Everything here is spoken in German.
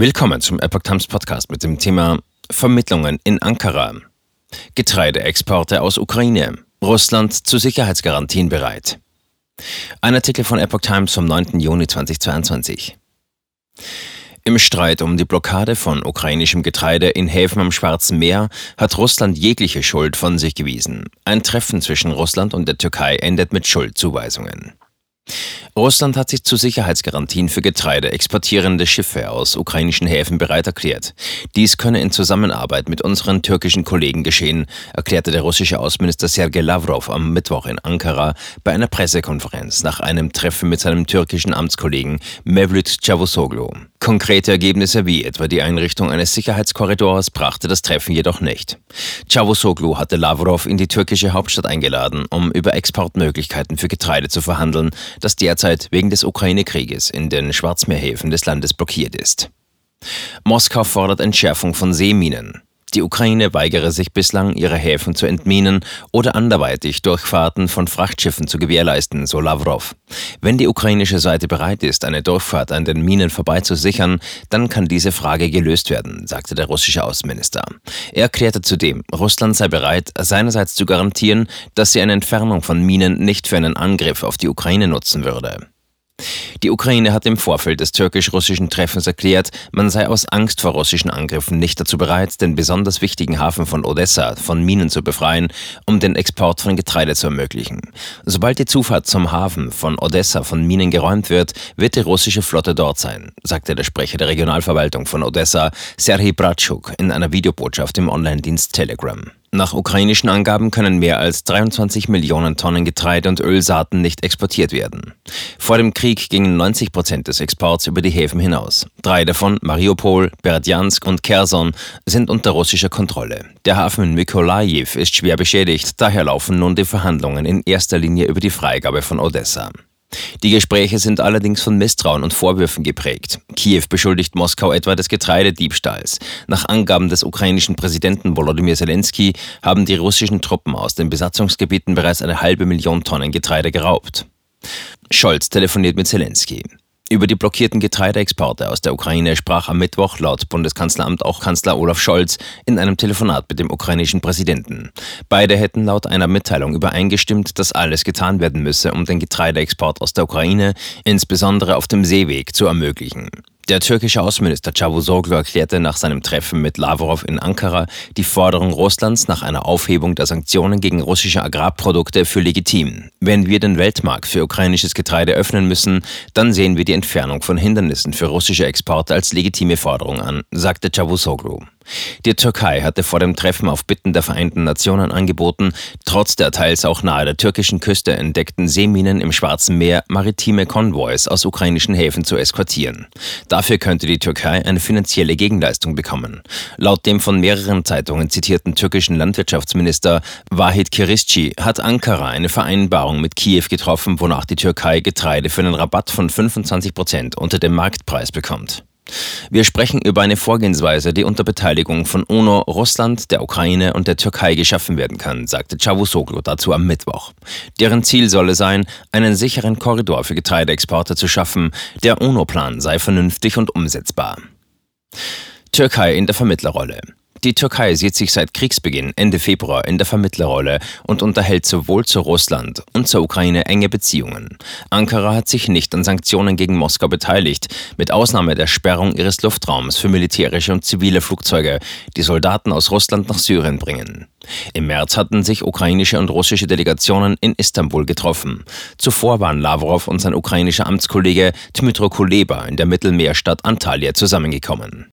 Willkommen zum Epoch Times Podcast mit dem Thema Vermittlungen in Ankara. Getreideexporte aus Ukraine. Russland zu Sicherheitsgarantien bereit. Ein Artikel von Epoch Times vom 9. Juni 2022. Im Streit um die Blockade von ukrainischem Getreide in Häfen am Schwarzen Meer hat Russland jegliche Schuld von sich gewiesen. Ein Treffen zwischen Russland und der Türkei endet mit Schuldzuweisungen. Russland hat sich zu Sicherheitsgarantien für Getreide exportierende Schiffe aus ukrainischen Häfen bereit erklärt. Dies könne in Zusammenarbeit mit unseren türkischen Kollegen geschehen, erklärte der russische Außenminister Sergei Lavrov am Mittwoch in Ankara bei einer Pressekonferenz nach einem Treffen mit seinem türkischen Amtskollegen Mevlüt Cavusoglu. Konkrete Ergebnisse wie etwa die Einrichtung eines Sicherheitskorridors brachte das Treffen jedoch nicht. Cavusoglu hatte Lavrov in die türkische Hauptstadt eingeladen, um über Exportmöglichkeiten für Getreide zu verhandeln, das derzeit wegen des Ukraine-Krieges in den Schwarzmeerhäfen des Landes blockiert ist. Moskau fordert Entschärfung von Seeminen. Die Ukraine weigere sich bislang, ihre Häfen zu entminen oder anderweitig Durchfahrten von Frachtschiffen zu gewährleisten, so Lavrov. Wenn die ukrainische Seite bereit ist, eine Durchfahrt an den Minen vorbei zu sichern, dann kann diese Frage gelöst werden, sagte der russische Außenminister. Er erklärte zudem, Russland sei bereit, seinerseits zu garantieren, dass sie eine Entfernung von Minen nicht für einen Angriff auf die Ukraine nutzen würde. Die Ukraine hat im Vorfeld des türkisch-russischen Treffens erklärt, man sei aus Angst vor russischen Angriffen nicht dazu bereit, den besonders wichtigen Hafen von Odessa von Minen zu befreien, um den Export von Getreide zu ermöglichen. Sobald die Zufahrt zum Hafen von Odessa von Minen geräumt wird, wird die russische Flotte dort sein, sagte der Sprecher der Regionalverwaltung von Odessa, Serhii Bratschuk, in einer Videobotschaft im Online-Dienst Telegram. Nach ukrainischen Angaben können mehr als 23 Millionen Tonnen Getreide und Ölsaaten nicht exportiert werden. Vor dem Krieg gingen 90 Prozent des Exports über die Häfen hinaus. Drei davon, Mariupol, Berdjansk und Kherson, sind unter russischer Kontrolle. Der Hafen in Mykolajiw ist schwer beschädigt, daher laufen nun die Verhandlungen in erster Linie über die Freigabe von Odessa. Die Gespräche sind allerdings von Misstrauen und Vorwürfen geprägt. Kiew beschuldigt Moskau etwa des Getreidediebstahls. Nach Angaben des ukrainischen Präsidenten Volodymyr Zelensky haben die russischen Truppen aus den Besatzungsgebieten bereits eine halbe Million Tonnen Getreide geraubt. Scholz telefoniert mit Zelensky. Über die blockierten Getreideexporte aus der Ukraine sprach am Mittwoch laut Bundeskanzleramt auch Kanzler Olaf Scholz in einem Telefonat mit dem ukrainischen Präsidenten. Beide hätten laut einer Mitteilung übereingestimmt, dass alles getan werden müsse, um den Getreideexport aus der Ukraine, insbesondere auf dem Seeweg, zu ermöglichen. Der türkische Außenminister Cavusoglu erklärte nach seinem Treffen mit Lavrov in Ankara die Forderung Russlands nach einer Aufhebung der Sanktionen gegen russische Agrarprodukte für legitim. Wenn wir den Weltmarkt für ukrainisches Getreide öffnen müssen, dann sehen wir die Entfernung von Hindernissen für russische Exporte als legitime Forderung an, sagte Cavusoglu. Die Türkei hatte vor dem Treffen auf Bitten der Vereinten Nationen angeboten, trotz der teils auch nahe der türkischen Küste entdeckten Seeminen im Schwarzen Meer maritime Konvois aus ukrainischen Häfen zu eskortieren. Dafür könnte die Türkei eine finanzielle Gegenleistung bekommen. Laut dem von mehreren Zeitungen zitierten türkischen Landwirtschaftsminister Wahid Kirisci hat Ankara eine Vereinbarung mit Kiew getroffen, wonach die Türkei Getreide für einen Rabatt von 25 Prozent unter dem Marktpreis bekommt. Wir sprechen über eine Vorgehensweise, die unter Beteiligung von UNO, Russland, der Ukraine und der Türkei geschaffen werden kann, sagte Cavusoglu dazu am Mittwoch. Deren Ziel solle sein, einen sicheren Korridor für Getreideexporte zu schaffen. Der UNO-Plan sei vernünftig und umsetzbar. Türkei in der Vermittlerrolle. Die Türkei sieht sich seit Kriegsbeginn Ende Februar in der Vermittlerrolle und unterhält sowohl zu Russland und zur Ukraine enge Beziehungen. Ankara hat sich nicht an Sanktionen gegen Moskau beteiligt, mit Ausnahme der Sperrung ihres Luftraums für militärische und zivile Flugzeuge, die Soldaten aus Russland nach Syrien bringen. Im März hatten sich ukrainische und russische Delegationen in Istanbul getroffen. Zuvor waren Lavrov und sein ukrainischer Amtskollege Dmytro Kuleba in der Mittelmeerstadt Antalya zusammengekommen.